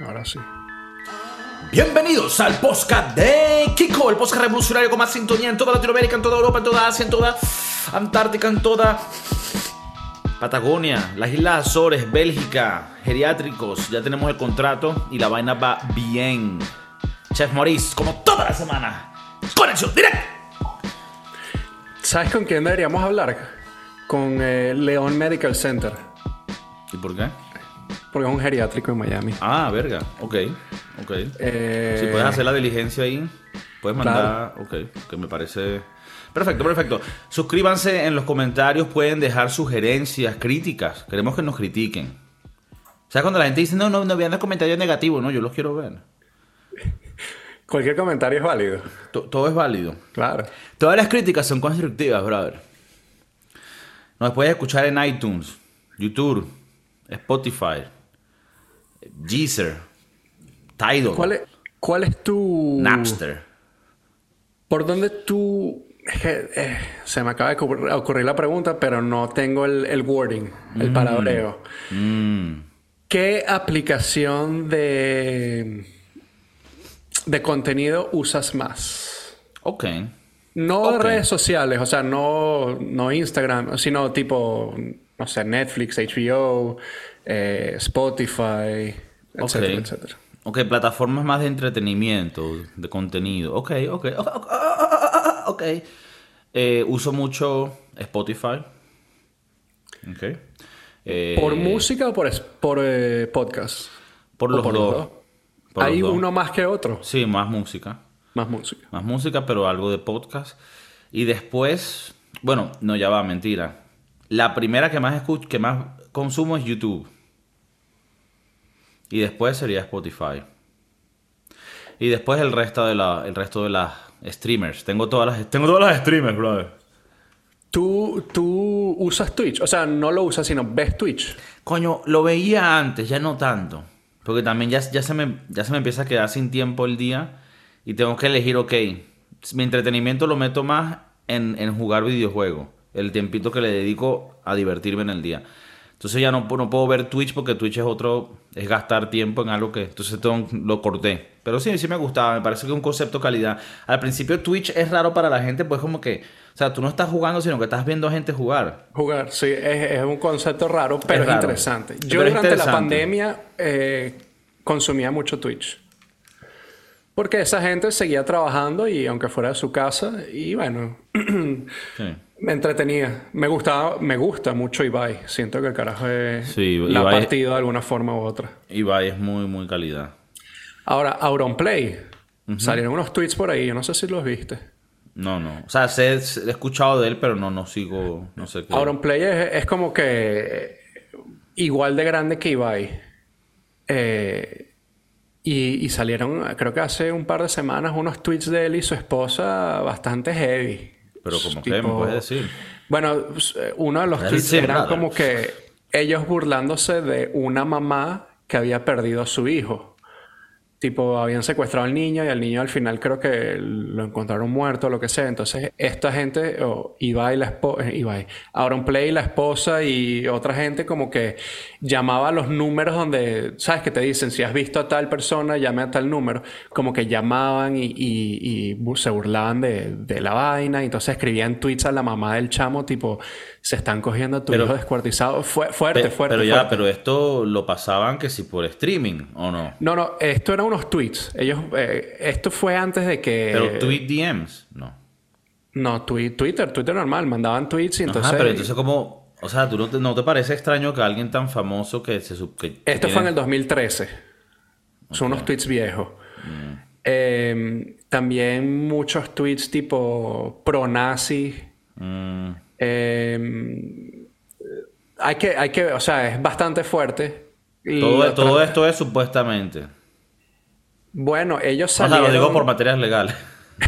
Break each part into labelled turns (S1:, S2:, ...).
S1: ahora sí.
S2: Bienvenidos al podcast de Kiko, el podcast revolucionario con más sintonía en toda Latinoamérica, en toda Europa, en toda Asia, en toda Antártica, en toda Patagonia, las Islas Azores, Bélgica, geriátricos. Ya tenemos el contrato y la vaina va bien. Chef Maurice, como toda la semana. Conexión directa.
S1: ¿Sabes con quién deberíamos hablar? Con eh, León Medical Center.
S2: ¿Y por qué?
S1: Porque es un geriátrico en Miami.
S2: Ah, verga. Ok, ok.
S1: Eh,
S2: Si puedes hacer la diligencia ahí, puedes mandar. Ok, que me parece. Perfecto, perfecto. Suscríbanse en los comentarios, pueden dejar sugerencias, críticas. Queremos que nos critiquen. O sea, cuando la gente dice, no, no, no vean los comentarios negativos, no, yo los quiero ver.
S1: Cualquier comentario es válido.
S2: To- todo es válido.
S1: Claro.
S2: Todas las críticas son constructivas, brother. Nos puedes escuchar en iTunes, YouTube, Spotify, Deezer, Tidal,
S1: ¿Cuál es, cuál es tu.
S2: Napster.
S1: ¿Por dónde tú.? eh, se me acaba de ocurrir, la pregunta, pero no tengo el, el wording, el palabreo.
S2: Mm.
S1: ¿Qué aplicación de. de contenido usas más?
S2: Ok.
S1: No redes sociales, o sea, no, no Instagram, sino tipo, no sé, Netflix, HBO, eh, Spotify, etcétera,
S2: Ok.
S1: etcétera.
S2: Ok, plataformas más de entretenimiento, de contenido. Ok, ok, ok. Eh, uso mucho Spotify. Ok. Eh,
S1: ¿Por música o por, eh, podcast?
S2: Por
S1: ¿O
S2: los dos. Por
S1: ¿Hay
S2: los dos.
S1: uno más que otro?
S2: Sí, más música.
S1: Más música.
S2: Más música, pero algo de podcast. Y después, bueno, no, ya va, mentira. La primera que más escucho, que más consumo es YouTube. Y después sería Spotify. Y después el resto de la, el resto de las streamers. Tengo todas las, tengo todas las streamers, brother.
S1: ¿Tú, ¿Tú usas Twitch? O sea, no lo usas, sino ves Twitch.
S2: Coño, lo veía antes, ya no tanto. Porque también ya, ya, se me, ya se me empieza a quedar sin tiempo el día. Y tengo que elegir, ok, mi entretenimiento lo meto más en, en jugar videojuegos. El tiempito que le dedico a divertirme en el día. Entonces ya no, no puedo ver Twitch porque Twitch es otro, es gastar tiempo en algo que, entonces tengo- lo corté. Pero sí, sí me gustaba, me parece que es un concepto calidad. Al principio Twitch es raro para la gente, pues como que, o sea, tú no estás jugando, sino que estás viendo a gente jugar.
S1: Jugar, sí, es, es un concepto raro, pero es,
S2: raro.
S1: interesante.
S2: Pero
S1: Yo
S2: es
S1: durante la pandemia eh, consumía mucho Twitch. Porque esa gente seguía trabajando y aunque fuera de su casa, y bueno,
S2: Sí.
S1: me entretenía. Me gustaba, me gusta mucho Ibai. Siento que el carajo es
S2: Sí,
S1: la ha
S2: Ibai-
S1: partido de alguna forma u otra.
S2: Ibai es muy, muy calidad.
S1: Ahora, Auronplay. Salieron unos tweets por ahí, yo no sé si los viste.
S2: No, no. O sea, sé- sé- he escuchado de él, pero no, no sigo, no sé qué.
S1: Auronplay es, es como que igual de grande que Ibai. Eh, y, y salieron, creo que hace un par de semanas, unos tweets de él y su esposa bastante heavy.
S2: Pero como que me puedes decir.
S1: Bueno, uno de los
S2: Él
S1: tweets eran como que ellos burlándose de una mamá que había perdido a su hijo. Tipo, habían secuestrado al niño y al niño al final creo que lo encontraron muerto o lo que sea. Entonces, esta gente, o Ibai, la esposa, Ibai, Auronplay, la esposa y otra gente como que llamaba a los números donde, ¿sabes? Que te dicen, si has visto a tal persona, llame a tal número. Como que llamaban y, y- y bu- se burlaban de, de la vaina. Y entonces escribían tweets a la mamá del chamo, tipo, se están cogiendo a tu
S2: Pero-
S1: hijo descuartizado. Fue, fuerte,
S2: Pe-
S1: fuerte,
S2: pero ya,
S1: fuerte.
S2: pero esto lo pasaban que si por streaming o no.
S1: No, no, esto eran unos tweets. Ellos, eh, esto fue antes de que...
S2: Pero tweet DMs, no.
S1: No, twi- Twitter, Twitter normal, mandaban tweets y entonces...
S2: Ajá, pero entonces como, o sea, ¿tú no te, no te parece extraño que alguien tan famoso que se que,
S1: Esto fue en el 2013. Son unos tweets viejos.
S2: Mm.
S1: Eh, también muchos tweets tipo pro-nazi.
S2: Mm,
S1: Eh, hay, que, hay que, o sea, es bastante fuerte.
S2: Todo esto es supuestamente.
S1: Bueno, ellos
S2: O sea,
S1: salieron...
S2: lo digo por materias legales.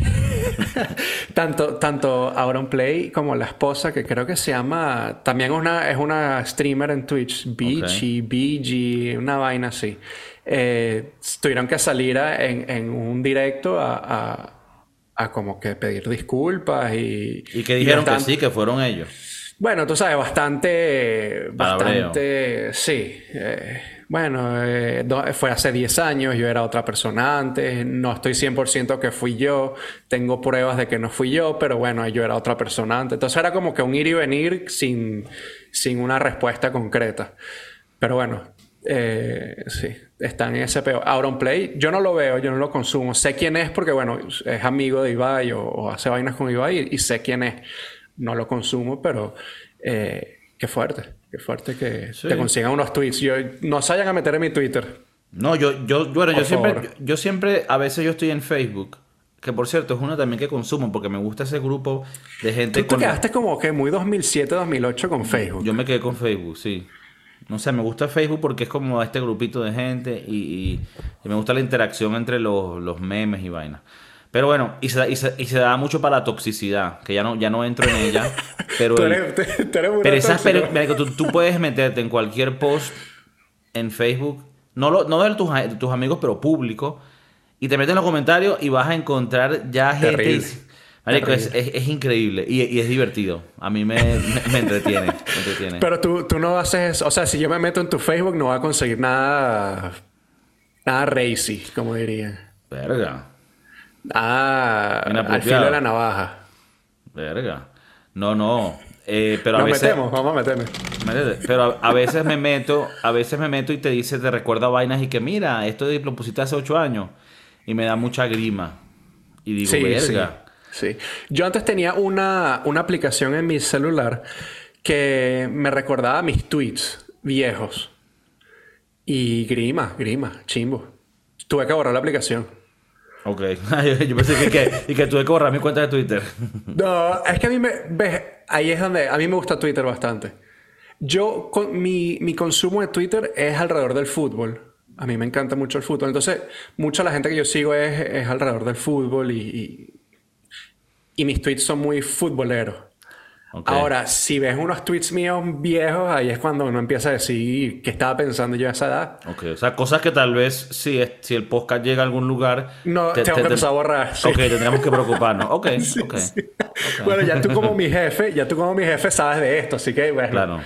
S1: Tanto, tanto Auronplay como la esposa, que creo que se llama. También una, es una streamer en Twitch, Beachy, BG, una vaina así. Eh, tuvieron que salir a- en, en un directo a, a- a como que pedir disculpas y.
S2: Y que dijeron que
S1: bastante-
S2: sí, que fueron ellos.
S1: Bueno, tú sabes, bastante.
S2: Palabreo.
S1: Bastante. Sí. eh, bueno, eh, fue hace 10 años, yo era otra persona antes, no estoy 100% que fui yo, tengo pruebas de que no fui yo, pero bueno, yo era otra persona antes. Entonces era como que un ir y venir sin, sin una respuesta concreta. Pero bueno, eh, sí, está en ese peor. Auronplay, yo no lo veo, yo no lo consumo. Sé quién es porque, bueno, es amigo de Ibai o, o hace vainas con Ibai y, y sé quién es. No lo consumo, pero eh, qué fuerte, qué fuerte que
S2: Sí.
S1: te consigan unos tweets. Yo, no se vayan a meter en mi Twitter.
S2: No, yo, yo, bueno, yo siempre, yo siempre, a veces yo estoy en Facebook, que por cierto es uno también que consumo porque me gusta ese grupo de gente
S1: Tú te
S2: con-
S1: quedaste como que muy 2007, 2008 con Facebook.
S2: Yo me quedé con Facebook, sí. No sé, me gusta Facebook porque es como este grupito de gente y, y- y me gusta la interacción entre los, los memes y vainas. Pero bueno, y se, da- y, se, y se da mucho para la toxicidad, que ya no, ya no entro en ella. Pero,
S1: tú
S2: el-
S1: eres, tú eres muy
S2: pero esas, tú, tú puedes meterte en cualquier post en Facebook, no, lo, no de tus, tus amigos, pero público, y te metes en los comentarios y vas a encontrar ya gente. Marico, es,
S1: Terrible.
S2: es- es increíble y, y es divertido. A mí me, me, me entretiene. me entretiene.
S1: Pero tú, tú no haces, o sea, si yo me meto en tu Facebook no voy a conseguir nada, nada racy, como dirían.
S2: Verga,
S1: Ah, al filo de la navaja.
S2: verga. No, no. eh, pero a
S1: Nos
S2: veces.
S1: metemos, vamos a meternos.
S2: Métete. Pero a, a veces me meto, a veces me meto y te dice, te recuerda vainas y que mira, esto lo pusiste hace ocho años. Y me da mucha grima. Y digo,
S1: Sí,
S2: verga.
S1: sí, sí. Yo antes tenía una, una aplicación en mi celular que me recordaba mis tweets viejos. Y grima, grima, chimbo. Tuve que borrar la aplicación.
S2: Ok. Yo pensé que, y que tuve que borrar mi cuenta de Twitter.
S1: No, es que a mí me... ves, ahí es donde... A mí me gusta Twitter bastante. Yo, mi, mi consumo de Twitter es alrededor del fútbol. A mí me encanta mucho el fútbol. Entonces, mucha la gente que yo sigo es, es alrededor del fútbol y, y mis tweets son muy futboleros. Ahora, si ves unos tweets míos viejos, ahí es cuando uno empieza a decir qué estaba pensando yo a esa edad.
S2: Ok, o sea, cosas que tal vez si, es- si el podcast llega a algún lugar.
S1: No, tengo que empezar a borrar, sí.
S2: Ok, tendremos que preocuparnos. Ok, ok.
S1: Bueno, ya tú como mi jefe, ya tú como mi jefe sabes de esto, así que bueno.
S2: Claro.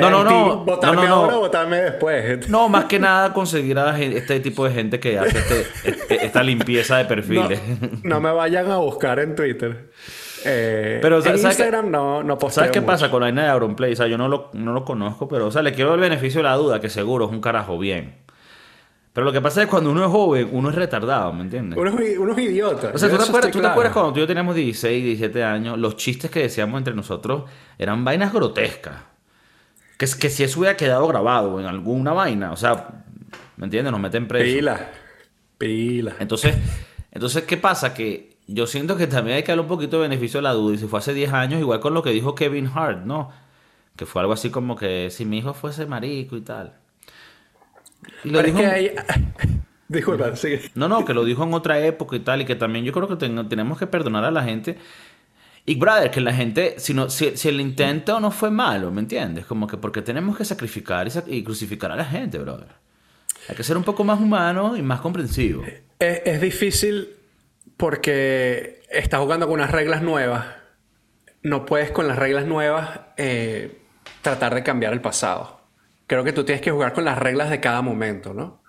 S2: No, no,
S1: ¿En ti
S2: no.
S1: ¿Votarme
S2: No, no, no.
S1: ahora o votarme después?
S2: No, más que nada conseguir a este tipo de gente que hace este- este- esta limpieza de
S1: No,
S2: perfiles.
S1: no me vayan a buscar en Twitter. Eh,
S2: Pero,
S1: en. Instagram no, no posteo
S2: ¿Sabes qué
S1: mucho.
S2: pasa con la vaina de Auronplay? O sea, yo no lo, no lo conozco, pero, o sea, le quiero el beneficio de la duda, que seguro es un carajo bien. Pero lo que pasa es que cuando uno es joven, uno es retardado, ¿me entiendes?
S1: Unos, unos idiotas.
S2: O sea, ¿tú te, acuerdas, te cuando tú y yo teníamos 16, 17 años? Los chistes que decíamos entre nosotros eran vainas grotescas. Que, es- que si eso hubiera quedado grabado en alguna vaina, o sea, ¿me entiendes? Nos meten preso.
S1: Pila. Pila.
S2: Entonces, entonces, ¿qué pasa? Que yo siento que también hay que darle un poquito de beneficio a la duda. Y si fue hace 10 años, igual con lo que dijo Kevin Hart, ¿no? Que fue algo así como que si mi hijo fuese marico y tal. Y lo
S1: Pero es
S2: dijo
S1: que
S2: en-
S1: hay... Disculpa, sigue.
S2: No, no, que lo dijo en otra época y tal. Y que también yo creo que ten- tenemos que perdonar a la gente. Y, brother, que la gente, si, no, si, si el intento no fue malo, ¿me entiendes? Como que porque tenemos que sacrificar y, sac- y crucificar a la gente, brother. Hay que ser un poco más humano y más comprensivo.
S1: Es, es difícil porque estás jugando con unas reglas nuevas. No puedes con las reglas nuevas eh, tratar de cambiar el pasado. Creo que tú tienes que jugar con las reglas de cada momento, ¿no?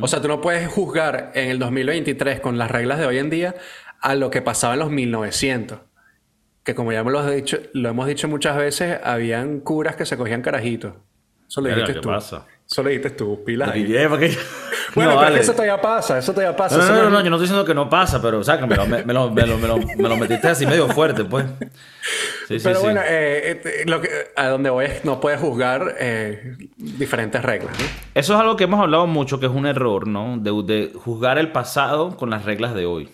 S1: O sea, tú no puedes juzgar en el 2023 con las reglas de hoy en día a lo que pasaba en los 1900. Que como ya me lo, has dicho, lo hemos dicho muchas veces, habían curas que se cogían carajitos. Eso lo dijiste
S2: ¿qué
S1: tú.
S2: pasa?
S1: Eso lo dijiste tú, pilas. ahí. Bueno,
S2: No,
S1: pero es que
S2: vale.
S1: eso todavía pasa, eso todavía pasa.
S2: No, no, no,
S1: no-
S2: no, yo no estoy diciendo que no pasa, pero sácamelo, me, me lo, me, lo, me, lo, me lo metiste así medio fuerte, pues. Sí,
S1: Pero
S2: sí.
S1: bueno, eh, eh, lo que, a donde voy es no puedes juzgar eh, diferentes reglas. ¿no?
S2: Eso es algo que hemos hablado mucho, que es un error, ¿no? De, de juzgar el pasado con las reglas de hoy.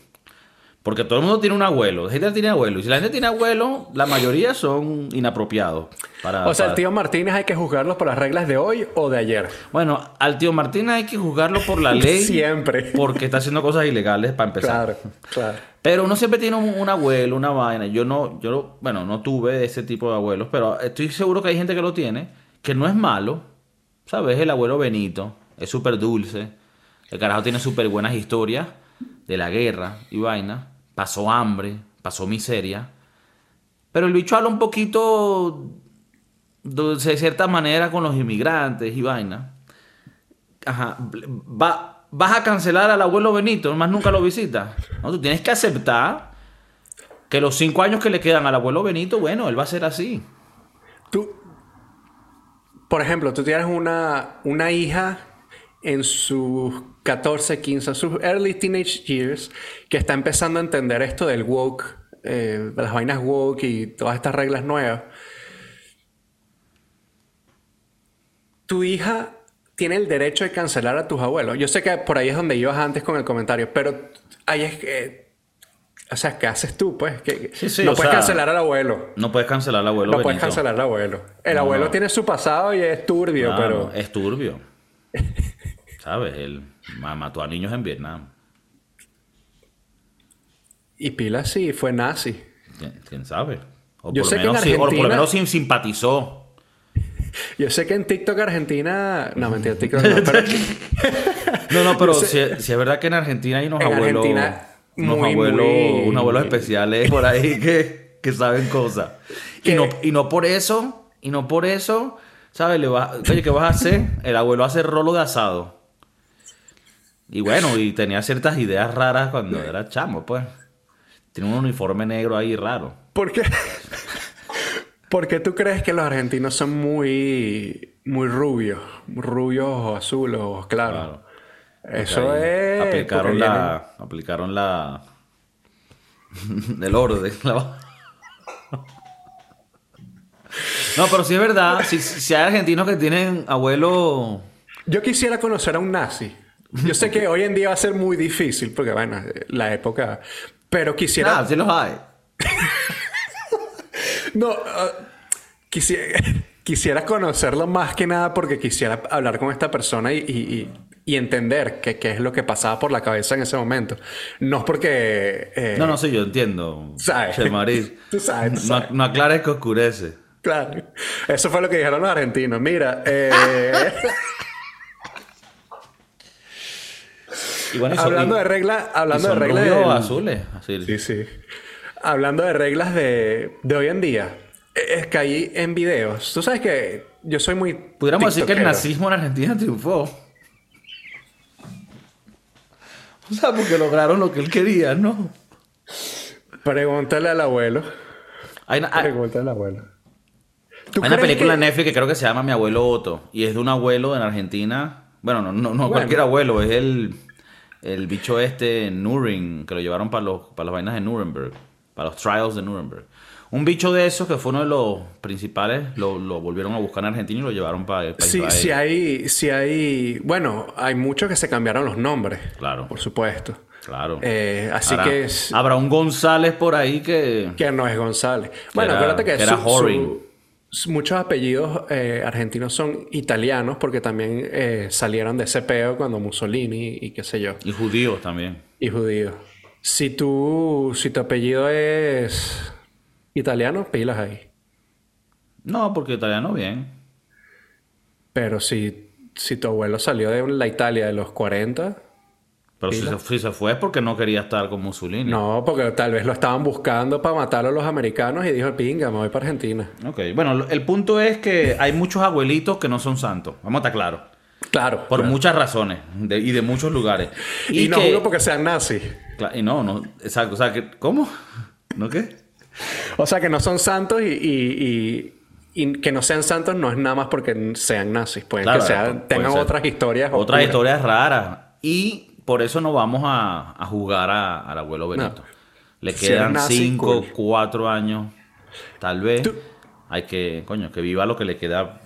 S2: Porque todo el mundo tiene un abuelo, la gente tiene abuelo. Y si la gente tiene abuelo, la mayoría son inapropiados. Para,
S1: O sea, el
S2: para-
S1: tío Martínez hay que juzgarlos por las reglas de hoy o de ayer.
S2: Bueno, al tío Martín hay que juzgarlo por la ley.
S1: Siempre.
S2: Porque está haciendo cosas ilegales para empezar.
S1: Claro, claro.
S2: Pero uno siempre tiene un, un abuelo, una vaina. Yo no, yo, bueno, no tuve ese tipo de abuelos, pero estoy seguro que hay gente que lo tiene, que no es malo. ¿Sabes? El abuelo Benito es súper dulce. El carajo tiene súper buenas historias de la guerra y vaina. Pasó hambre, pasó miseria. Pero el bicho habla un poquito de cierta manera con los inmigrantes y vaina. Ajá, va, vas a cancelar al abuelo Benito, más nunca lo visitas. No, tú tienes que aceptar que los cinco años que le quedan al abuelo Benito, bueno, él va a ser así.
S1: Tú, por ejemplo, tú tienes una, una hija en sus 14, 15, sus early teenage years, que está empezando a entender esto del woke, eh, las vainas woke y todas estas reglas nuevas. Tu hija tiene el derecho de cancelar a tus abuelos. Yo sé que por ahí es donde ibas antes con el comentario, pero ahí es que... O sea, ¿qué haces tú, pues? Que, no puedes cancelar al abuelo.
S2: No puedes cancelar al abuelo.
S1: No puedes cancelar al abuelo. El abuelo tiene su pasado y es turbio, pero...
S2: Es turbio. ¿Sabes? Él mató a niños en Vietnam.
S1: Y Pila sí fue nazi.
S2: ¿Quién, sabe? O Yo por, sé lo menos, que en Argentina... o por lo menos simpatizó.
S1: Yo sé que en TikTok Argentina. No, mentira, TikTok no. Pero...
S2: no, no, pero si, es verdad que en Argentina hay unos abuelos. unos abuelos, unos abuelos especiales por ahí que, que saben cosas. Y no, y no por eso, y no por eso, ¿sabes? Le oye, ¿qué vas a hacer? El abuelo hace rolo de asado. Y bueno, y tenía ciertas ideas raras cuando era chamo, pues. Tiene un uniforme negro ahí raro.
S1: ¿Por qué? ¿Por qué tú crees que los argentinos son muy, muy rubios? Rubios o azules o claros. Eso es.
S2: Aplicaron la. Aplicaron la. del orden. La... no, pero sí es verdad. Si, si hay argentinos que tienen abuelo.
S1: Yo quisiera conocer a un nazi. Yo sé que hoy en día va a ser muy difícil porque, bueno, la época. Pero quisiera.
S2: Ah, sí los hay.
S1: no, uh, quisiera, quisiera conocerlo más que nada porque quisiera hablar con esta persona y, entender qué, es lo que pasaba por la cabeza en ese momento. No es porque.
S2: Eh, no, no sé, yo entiendo.
S1: ¿Sabes?
S2: Tú sabes. No, no aclares que oscurece.
S1: Claro. Eso fue lo que dijeron los argentinos. Mira, eh. Hablando de reglas, hablando de reglas de
S2: azules,
S1: Sí, sí. Hablando de reglas de, hoy en día, es que ahí en videos, tú sabes que yo soy muy
S2: Pudiéramos decir que el nazismo en Argentina triunfó. O sea, porque lograron lo que él quería, ¿no?
S1: Pregúntale al abuelo.
S2: Hay
S1: Pregúntale al abuelo.
S2: Hay una película en Netflix que creo que se llama Mi abuelo Otto. Y es de un abuelo en Argentina. Bueno, no, no, no cualquier abuelo, es el el bicho este Nuring, que lo llevaron para, los, para las vainas de Nuremberg, para los trials de Nuremberg. Un bicho de esos que fue uno de los principales, lo, volvieron a buscar en Argentina y lo llevaron para el país.
S1: Sí, sí hay, sí hay, bueno, hay muchos que se cambiaron los nombres.
S2: Claro.
S1: Por supuesto.
S2: Claro.
S1: Eh, así que...
S2: Habrá un González por ahí que...
S1: Que no es González. Bueno, acuérdate que,
S2: era
S1: muchos apellidos eh, argentinos son italianos porque también eh, salieron de ese peo cuando Mussolini y qué sé yo.
S2: Y judíos también.
S1: Y judíos. Si tú, si tu apellido es italiano, pilas ahí.
S2: No, porque italiano bien.
S1: Pero si, si tu abuelo salió de la Italia de los 40,
S2: pero si se, fue es porque no quería estar con Mussolini.
S1: No, porque tal vez lo estaban buscando para matar a los americanos y dijo, pinga, me voy para Argentina.
S2: Ok, bueno, el punto es que hay muchos abuelitos que no son santos. Vamos a estar claros.
S1: Claro.
S2: Por muchas razones y de muchos lugares.
S1: Y, no juro porque sean nazis.
S2: Y no, no, exacto. O sea, que, ¿cómo? ¿No qué?
S1: O sea, que no son santos y, que no sean santos no es nada más porque sean nazis. Pueden que sean, tengan otras historias.
S2: Otras historias raras. Y por eso no vamos a, jugar al abuelo Benito. Le quedan 5, 4 años, tal vez. Hay que, coño, que viva lo que le queda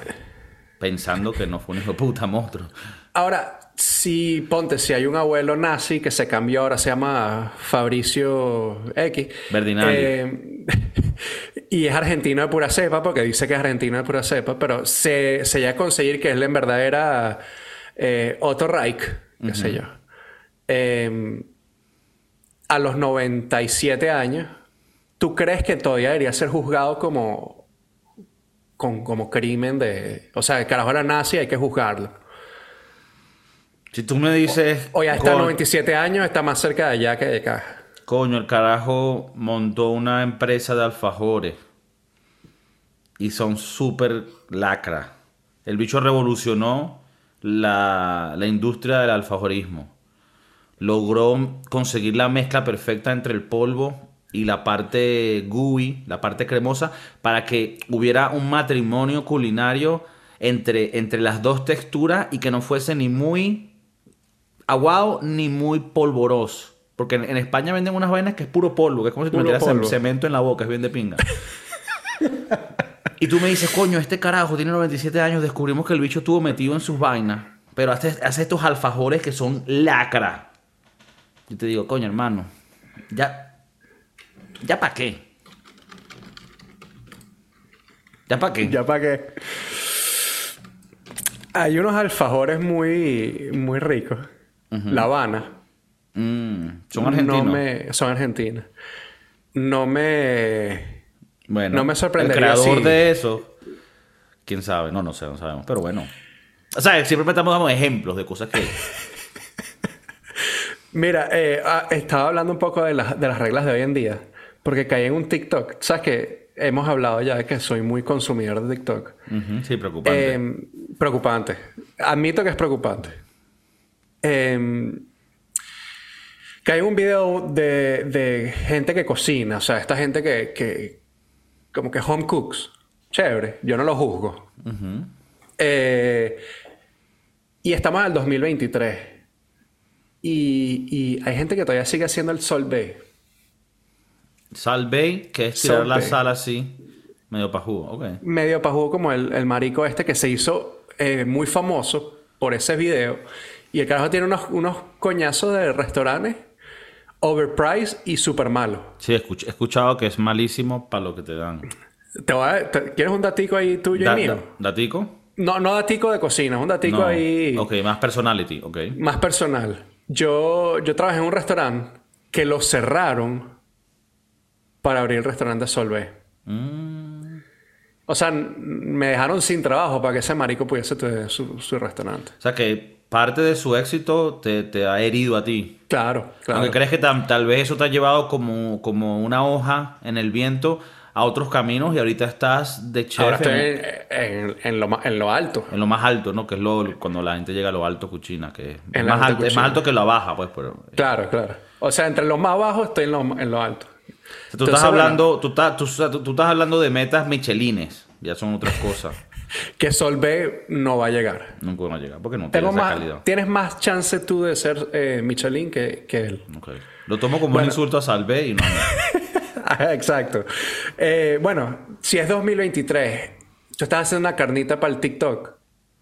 S2: pensando que no fue un hijo de puta monstruo.
S1: Ahora, si ponte, si hay un abuelo nazi que se cambió, ahora se llama Fabricio X.
S2: Verdinari.
S1: Eh, y es argentino de pura cepa, porque dice que es argentino de pura cepa, pero se, se llega a conseguir que él en verdad era eh, Otto Reich, qué sé yo. Em, a los 97 años, ¿tú crees que todavía debería ser juzgado como, como crimen de... O sea, el carajo era nazi, hay que juzgarlo.
S2: Si tú me dices...
S1: O, ya está a 97 años, está más cerca de allá que de acá.
S2: Coño, el carajo montó una empresa de alfajores. y son súper lacra. El bicho revolucionó la, la industria del alfajorismo. Logró conseguir la mezcla perfecta entre el polvo y la parte gooey, la parte cremosa, para que hubiera un matrimonio culinario entre, entre las dos texturas y que no fuese ni muy aguado ni muy polvoroso. Porque en, en España venden unas vainas que es puro polvo, que es como si te metieras cemento en la boca, es bien de pinga. y tú me dices, coño, este carajo tiene 97 años, descubrimos que el bicho estuvo metido en sus vainas, pero hace, hace estos alfajores que son lacra. Yo te digo, coño, hermano, ya, ya para qué. ¿Ya para qué?
S1: Ya para qué. Hay unos alfajores muy, muy ricos. La Habana.
S2: Mm, son argentinos.
S1: No me, son argentinas. No me.
S2: Bueno,
S1: no me sorprendería
S2: El creador
S1: si-
S2: de eso, quién sabe, no, no sé, no sabemos, pero bueno. O sea, siempre estamos dando ejemplos de cosas que.
S1: Mira, eh, ah, estaba hablando un poco de, las- de las reglas de hoy en día. Porque caí en un TikTok. ¿Sabes que Hemos hablado ya de que soy muy consumidor de TikTok.
S2: Sí, preocupante.
S1: Eh, preocupante. Admito que es preocupante. Eh, caí en un video de, de gente que cocina. O sea, esta gente que, que como que home cooks. Chévere. Yo no lo juzgo. Eh, y estamos en el 2023. Y, y hay gente que todavía sigue haciendo el Sol Bay.
S2: Salve, que es tirar la sal así, medio pajugo, ok.
S1: medio pajudo como el, el marico este que se hizo eh, muy famoso por ese video. Y el carajo tiene unos, unos coñazos de restaurantes overpriced y super malos.
S2: Sí, he escuchado que es malísimo para lo que te dan.
S1: Te voy a- te- ¿Quieres un datico ahí tuyo
S2: Da-
S1: y mío?
S2: da- ¿Datico?
S1: No, no datico de cocina, es un datico
S2: No.
S1: ahí
S2: Ok, más personality, ok.
S1: más personal. Yo, yo trabajé en un restaurante que lo cerraron para abrir el restaurante Solvé.
S2: Mm,
S1: O sea, me dejaron sin trabajo para que ese marico pudiese tener su, su restaurante.
S2: O sea que parte de su éxito te, te ha herido a ti.
S1: Claro, claro.
S2: Aunque crees que tam- tal vez eso te ha llevado como, como una hoja en el viento a otros caminos y ahorita estás de chef
S1: Ahora estoy
S2: en,
S1: en, en- en lo, ma- en lo alto.
S2: en lo más alto, ¿no? Que es lo, cuando la gente llega a lo alto cuchina, que es,
S1: En
S2: más, alto, es más
S1: cuchina.
S2: alto que la baja, pues. Pero,
S1: Claro, claro. O sea, entre los más bajos estoy en lo, en lo alto.
S2: Tú
S1: Entonces,
S2: estás
S1: bueno,
S2: hablando, tú, estás, tú, estás hablando de metas michelines, ya son otras cosas.
S1: que Sol B no va a llegar.
S2: Nunca van a llegar porque no
S1: Tengo
S2: tiene esa
S1: más,
S2: calidad.
S1: tienes más chance tú de ser eh, Michelin que, que él.
S2: Lo tomo como un insulto a Salve y no.
S1: Exacto. Eh, bueno, si es 2023, tú estás haciendo una carnita para el TikTok.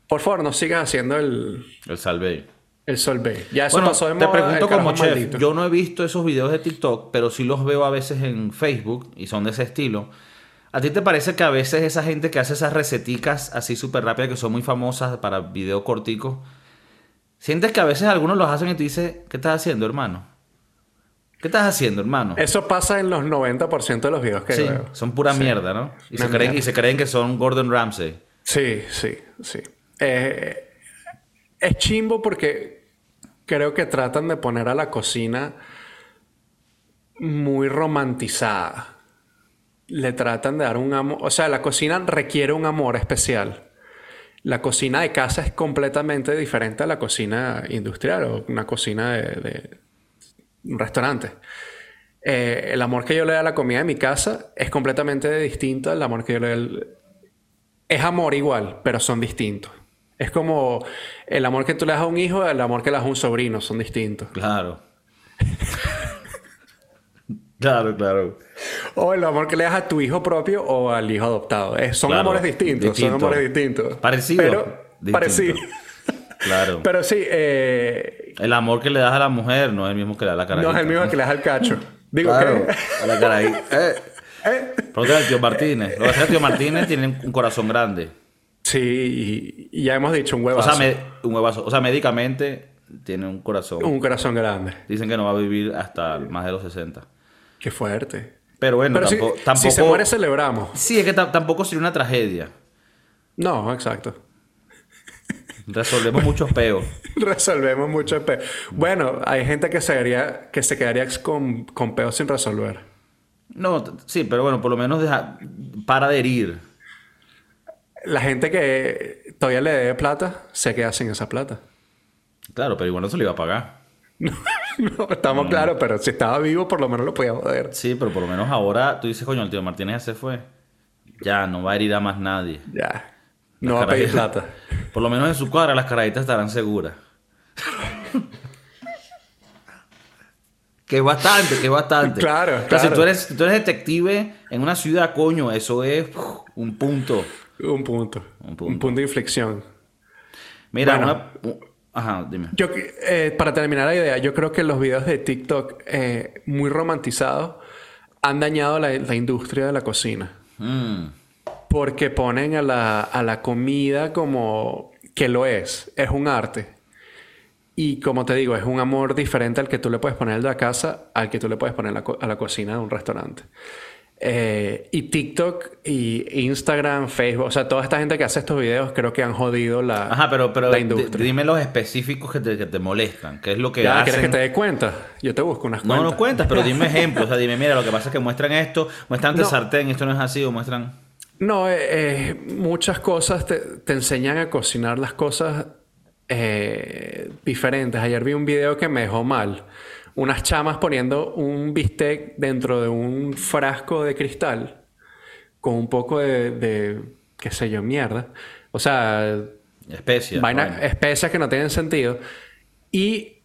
S1: Por favor, no sigas haciendo el,
S2: El Salve.
S1: el Sol B. Ya eso
S2: Bueno,
S1: pasó de
S2: te
S1: moda,
S2: pregunto
S1: el carajo
S2: como chef.
S1: maldito.
S2: Yo no he visto esos videos de TikTok, pero sí los veo a veces en Facebook y son de ese estilo. ¿A ti te parece que a veces esa gente que hace esas receticas así súper rápidas que son muy famosas para videos corticos, sientes que a veces algunos los hacen y te dices, ¿qué estás haciendo, hermano? ¿Qué estás haciendo, hermano?
S1: Eso pasa en los 90% de los videos que
S2: Sí,
S1: veo.
S2: son pura mierda, ¿no? Y se, creen, y se creen que son Gordon Ramsay.
S1: Sí, sí, sí. Eh, es chimbo porque creo que tratan de poner a la cocina muy romantizada. Le tratan de dar un amor. O sea, la cocina requiere un amor especial. La cocina de casa es completamente diferente a la cocina industrial o una cocina de, de un restaurante. Eh, el amor que yo le doy a la comida de mi casa es completamente distinto al amor que yo le doy al, es amor igual, pero son distintos. Es como el amor que tú le das a un hijo y el amor que le das a un sobrino, son distintos.
S2: Claro. claro, claro.
S1: O el amor que le das a tu hijo propio o al hijo adoptado. Es- son
S2: Claro,
S1: amores distintos,
S2: distinto.
S1: son amores distintos.
S2: Parecido,
S1: Pero,
S2: distinto.
S1: parecido.
S2: Claro.
S1: Pero sí, eh,
S2: El amor que le das a la mujer no es el mismo que le da a la cara.
S1: no es el mismo que le das al cacho. Digo
S2: Claro,
S1: que...
S2: a la cara ahí. Eh.
S1: Eh.
S2: Pregúntale al tío Martínez. Lo que el tío Martínez tiene un corazón grande.
S1: Sí, y, ya hemos dicho un
S2: O
S1: huevazo.
S2: sea, me- un huevazo. O sea, médicamente tiene un corazón.
S1: Un corazón grande.
S2: Dicen que no va a vivir hasta más de los 60.
S1: Qué fuerte.
S2: Pero bueno,
S1: Pero si-
S2: tampoco,
S1: si,
S2: tampoco.
S1: se muere, celebramos.
S2: Sí, es que ta- tampoco sería una tragedia.
S1: No, exacto.
S2: Resolvemos muchos peos.
S1: Resolvemos mucho pe... Bueno, hay gente que se, quedaría, que se quedaría con, con peos sin resolver.
S2: No, sí, pero bueno, por lo menos deja, para de herir.
S1: la gente que todavía le debe plata se queda sin esa plata.
S2: Claro, pero igual no se le iba a pagar.
S1: no, estamos claros, pero si estaba vivo, por lo menos lo podía joder.
S2: Sí, pero por lo menos ahora tú dices, coño, el tío Martínez ya se fue. Ya, no va a herir a más nadie.
S1: Ya. No va a pedir plata.
S2: Por lo menos en su cuadra las caraditas estarán seguras. que bastante, que bastante.
S1: Claro,
S2: claro. si tú eres, tú eres detective en una ciudad, coño, eso es un punto.
S1: Un punto. Un punto, de inflexión.
S2: Mira, una, Ajá, dime.
S1: Yo, eh, para terminar la idea, yo creo que los videos de TikTok eh, muy romantizados han dañado la, industria de la cocina. Mm. Porque ponen a la, a la comida como que lo es, es un arte. Y como te digo, es un amor diferente al que tú le puedes poner de la casa, al que tú le puedes poner a la cocina de un restaurante. Eh, y TikTok y Instagram, Facebook, o sea, toda esta gente que hace estos videos creo que han jodido la,
S2: Ajá, pero, pero industria. Dime los específicos que te, que te molestan. ¿Qué es lo que
S1: ya, ¿Quieres que te dé cuenta? Yo te busco unas cuentas.
S2: No, no cuentas, pero dime ejemplos. O sea, dime, mira, lo que pasa es que muestran esto, muestran de sartén, esto no es así, o muestran...
S1: No, eh, eh, muchas cosas te, te, enseñan a cocinar las cosas diferentes. Ayer vi un video que me dejó mal unas chamas poniendo un bistec dentro de un frasco de cristal con un poco de, qué sé yo, mierda. O sea,
S2: especias.
S1: Especias que no tienen sentido. Y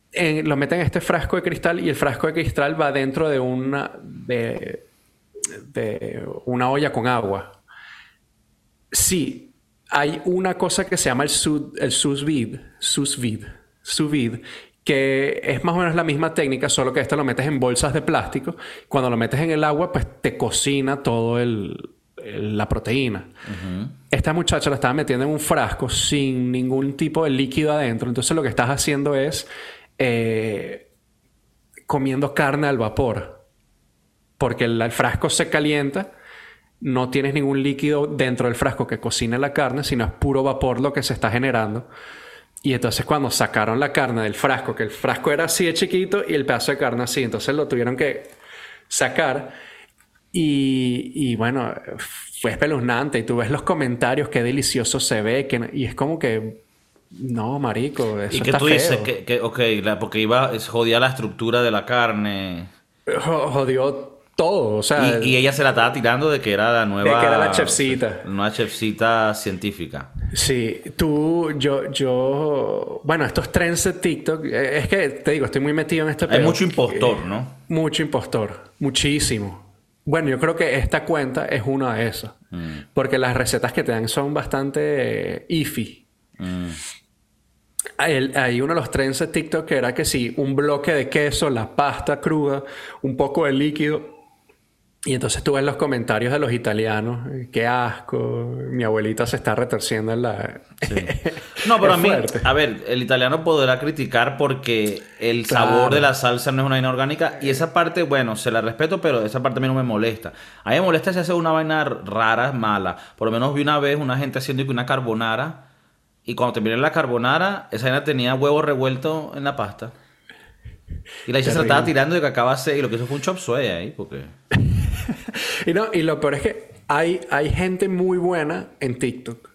S1: lo meten en este frasco de cristal y el frasco de cristal va dentro de una, de, de una olla con agua. Sí, hay una cosa que se llama el, el sous vide, sous vide, sous vide, que es más o menos la misma técnica, solo que esto lo metes en bolsas de plástico. Cuando lo metes en el agua, pues te cocina todo el, la proteína. Esta muchacha la estaba metiendo en un frasco sin ningún tipo de líquido adentro. Entonces lo que estás haciendo es eh, comiendo carne al vapor. Porque el, frasco se calienta, no tienes ningún líquido dentro del frasco que cocine la carne, sino es puro vapor lo que se está generando. Y entonces cuando sacaron la carne del frasco, que el frasco era así de chiquito y el pedazo de carne así, entonces lo tuvieron que sacar. Y, y bueno, fue espeluznante. Y tú ves los comentarios, qué delicioso se ve. Que, y es como que, no, marico, eso ¿Y qué tú dices?
S2: Que, que, ok, porque iba, jodía la estructura de la carne.
S1: Jodió todo, o sea...
S2: Y, ella se la estaba tirando de que era la nueva...
S1: De que era la chefcita.
S2: Una chefcita científica.
S1: Sí, tú, yo, yo... Bueno, estos trends de TikTok... Eh, es que, te digo, estoy muy metido en este...
S2: Hay mucho impostor, ¿no?
S1: Mucho impostor. Muchísimo. Bueno, yo creo que esta cuenta es una de esas. Mm. Porque las recetas que te dan son bastante eh, iffy. Mm. Hay, uno de los trends de TikTok que era que sí, un bloque de queso, la pasta cruda, un poco de líquido y entonces tú ves los comentarios de los italianos, qué asco, mi abuelita se está retorciendo en la...
S2: No, pero a mí, a ver, el italiano podrá criticar porque el sabor de la salsa no es una vaina orgánica y esa parte, bueno, se la respeto, pero esa parte a mí no me molesta. A mí me molesta si hace una vaina rara, mala. Por lo menos vi una vez una gente haciendo una carbonara y cuando terminé la carbonara, esa vaina tenía huevo revuelto en la pasta. Y la hija se la estaba tirando de que acabase y lo que hizo fue un chop suey ahí, porque...
S1: y, no, y lo peor es que hay, hay gente muy buena en TikTok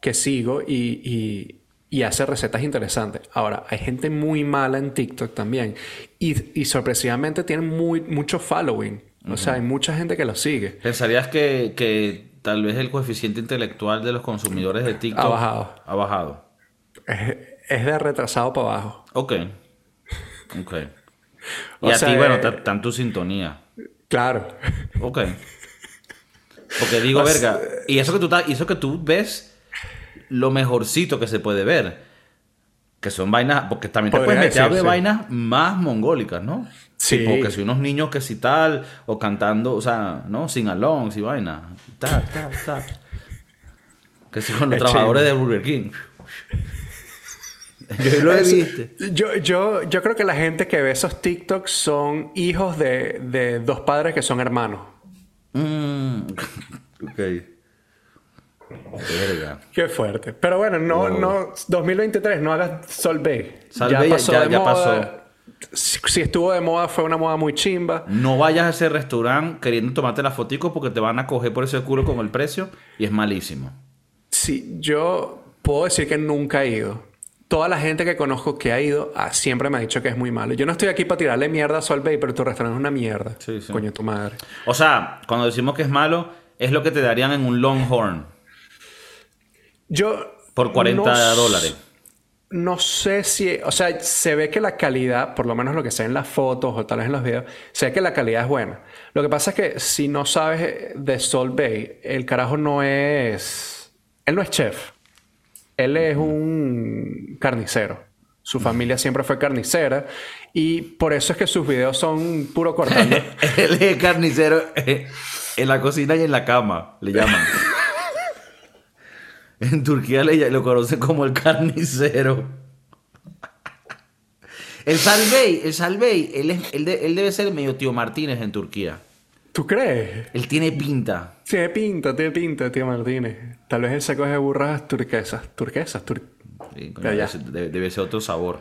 S1: que sigo y, y, hace recetas interesantes. Ahora, hay gente muy mala en TikTok también. Y, y sorpresivamente tienen muy, mucho following. O sea, hay mucha gente que lo sigue.
S2: ¿Pensarías que, que, tal vez el coeficiente intelectual de los consumidores de TikTok
S1: ha bajado?
S2: Ha bajado.
S1: Es, es de retrasado para abajo.
S2: Ok. Ok. Y a ti, bueno, está en tu sintonía.
S1: Claro.
S2: Ok. Porque digo, verga, y eso que tú y eso que tú ves lo mejorcito que se puede ver. Que son vainas, porque también te puedes meter de vainas más mongólicas, ¿no? Sí. Porque si unos niños que si tal, o cantando, o sea, ¿no? Sin along, si vaina. Ta, ta, ta. Que si con los trabajadores de Burger King.
S1: Yo lo he visto. Yo, yo, yo creo que la gente que ve esos TikToks son hijos de, de dos padres que son hermanos.
S2: Mm. ok.
S1: Qué fuerte. Pero bueno, no, no, 2023, no hagas Sol B.
S2: ya, pasó ya, ya pasó.
S1: Si, estuvo de moda, fue una moda muy chimba.
S2: No vayas a ese restaurante queriendo tomarte la fotico porque te van a coger por ese culo con el precio y es malísimo.
S1: sí, yo puedo decir que nunca he ido. Toda la gente que conozco que ha ido ah, siempre me ha dicho que es muy malo. Yo no estoy aquí para tirarle mierda a Sol Bay, pero tu restaurante es una mierda.
S2: Sí, sí.
S1: Coño, tu madre.
S2: O sea, cuando decimos que es malo, es lo que te darían en un Longhorn
S1: Yo.
S2: por 40
S1: no
S2: dólares.
S1: No sé si, o sea, se ve que la calidad, por lo menos lo que se ve en las fotos o tal vez en los videos, se ve que la calidad es buena. Lo que pasa es que si no sabes de Sol Bay, el carajo no es, él no es chef, él es un carnicero. Su familia siempre fue carnicera y por eso es que sus videos son puro cortando.
S2: Él es carnicero en la cocina y en la cama, le llaman. En Turquía le, lo conocen como el carnicero. El Salvey, el Salvey, él, es- él, de- él debe ser medio tío Martínez en Turquía.
S1: ¿Tú crees?
S2: Él tiene pinta.
S1: Tiene pinta, tiene pinta, tío Martínez. Tal vez él se coge burras turquesas. Turquesas, tur-
S2: Sí, coño, debe, ser, debe- debe ser otro sabor.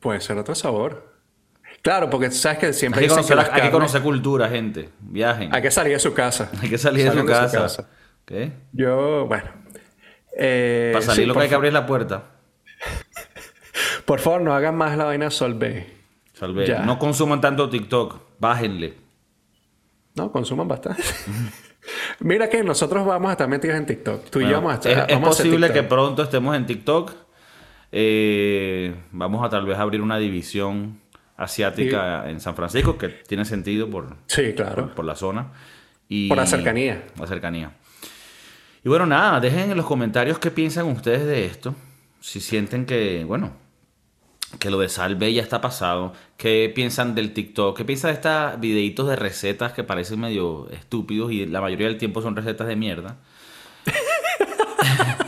S1: Puede ser otro sabor. Claro, porque sabes que siempre
S2: Hay que, conocer,
S1: las
S2: hay que conocer cultura, gente. Viajen.
S1: hay que salir de su casa.
S2: Hay que salir de su casa. ¿Qué?
S1: Yo, bueno. eh,
S2: Para salir
S1: sí,
S2: lo que hay que abrir la puerta.
S1: por favor, no hagan más la vaina Sol Bay.
S2: Salve.
S1: Ya.
S2: No consuman tanto TikTok. Bájenle.
S1: No, consuman bastante. Mira que nosotros vamos a estar metidos en TikTok. Tú y yo
S2: Bueno,
S1: vamos a estar.
S2: es, es
S1: a
S2: posible que pronto estemos en TikTok. Eh, vamos a tal vez abrir una división asiática en San Francisco, que tiene sentido por,
S1: Sí, claro.
S2: por la zona. Y
S1: Por la cercanía.
S2: La cercanía. Y bueno, nada, dejen en los comentarios qué piensan ustedes de esto. Si sienten que, bueno, que lo de Salve ya está pasado. ¿Qué piensan del TikTok? ¿Qué piensan de estos videitos de recetas que parecen medio estúpidos y la mayoría del tiempo son recetas de mierda?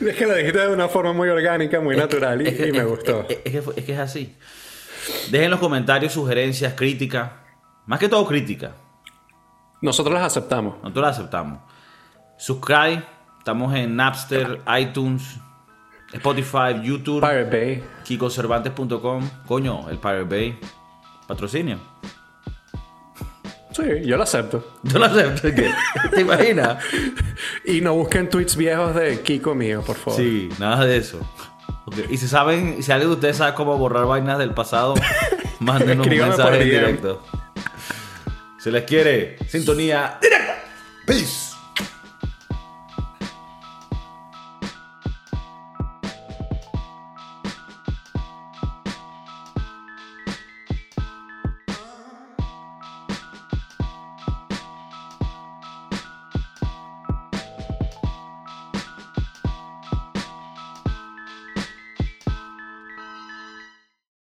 S1: Es que lo dijiste de una forma muy orgánica, muy natural y,
S2: Es que-
S1: y me
S2: es-
S1: gustó.
S2: Es, que, fue- es que es así. Dejen en los comentarios sugerencias, críticas. Más que todo crítica.
S1: Nosotros las aceptamos.
S2: Nosotros la aceptamos. Subscribe. Estamos en Napster, iTunes, Spotify, YouTube,
S1: Pirate Bay.
S2: kikocervantes.com. Coño, el Pirate Bay. Patrocinio.
S1: Sí, yo lo acepto.
S2: Yo lo acepto. ¿qué? ¿Te imaginas?
S1: Y no busquen tweets viejos de Kiko mío, por favor.
S2: Sí, nada de eso. Y si saben, si alguien de ustedes sabe cómo borrar vainas del pasado, mándenos un mensaje en directo. Se les quiere. Sintonía directa. Peace.